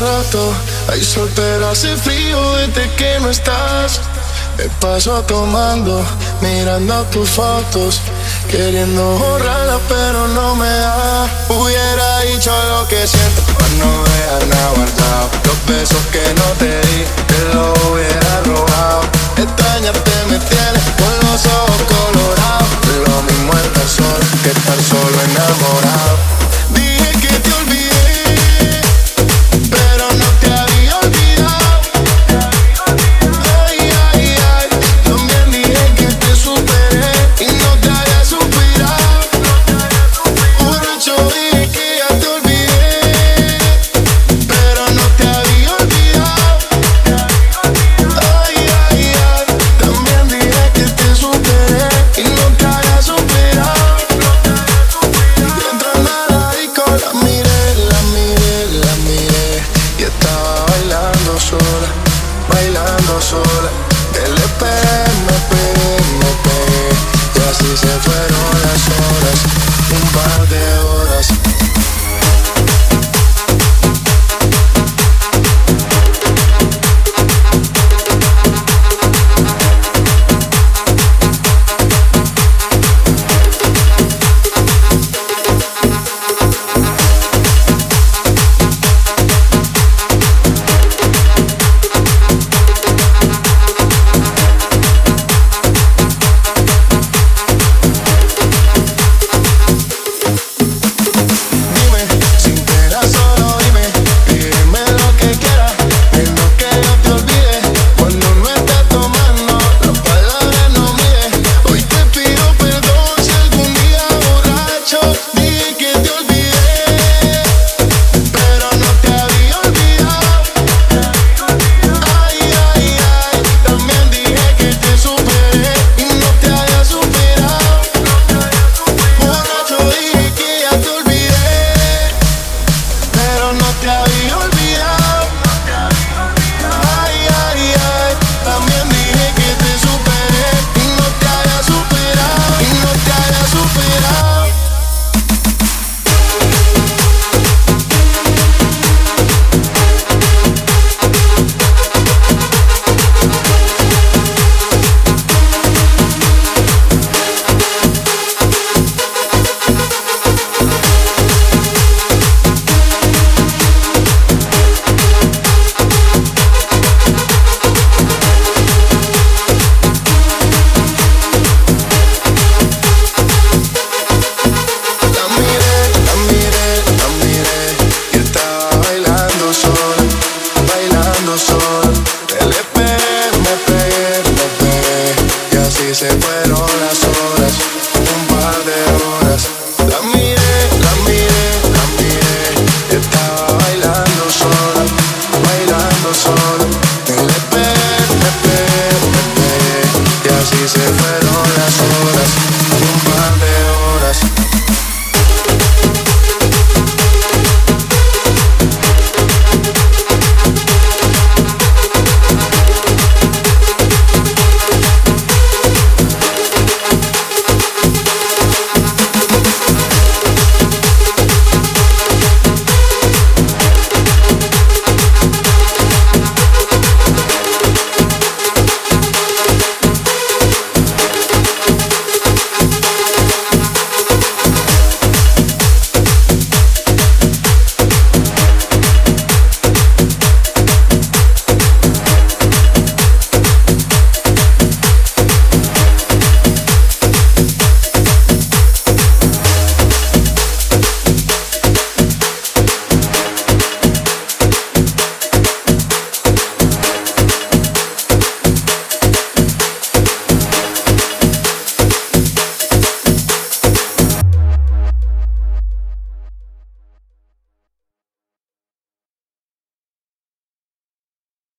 el pecho roto. Hay soltera, hace frío desde que no estás. Me paso tomando, mirando tus fotos. Queriendo borrarla, pero no me da. Hubiera dicho lo que siento, cuando no dejar nada guardado. Los besos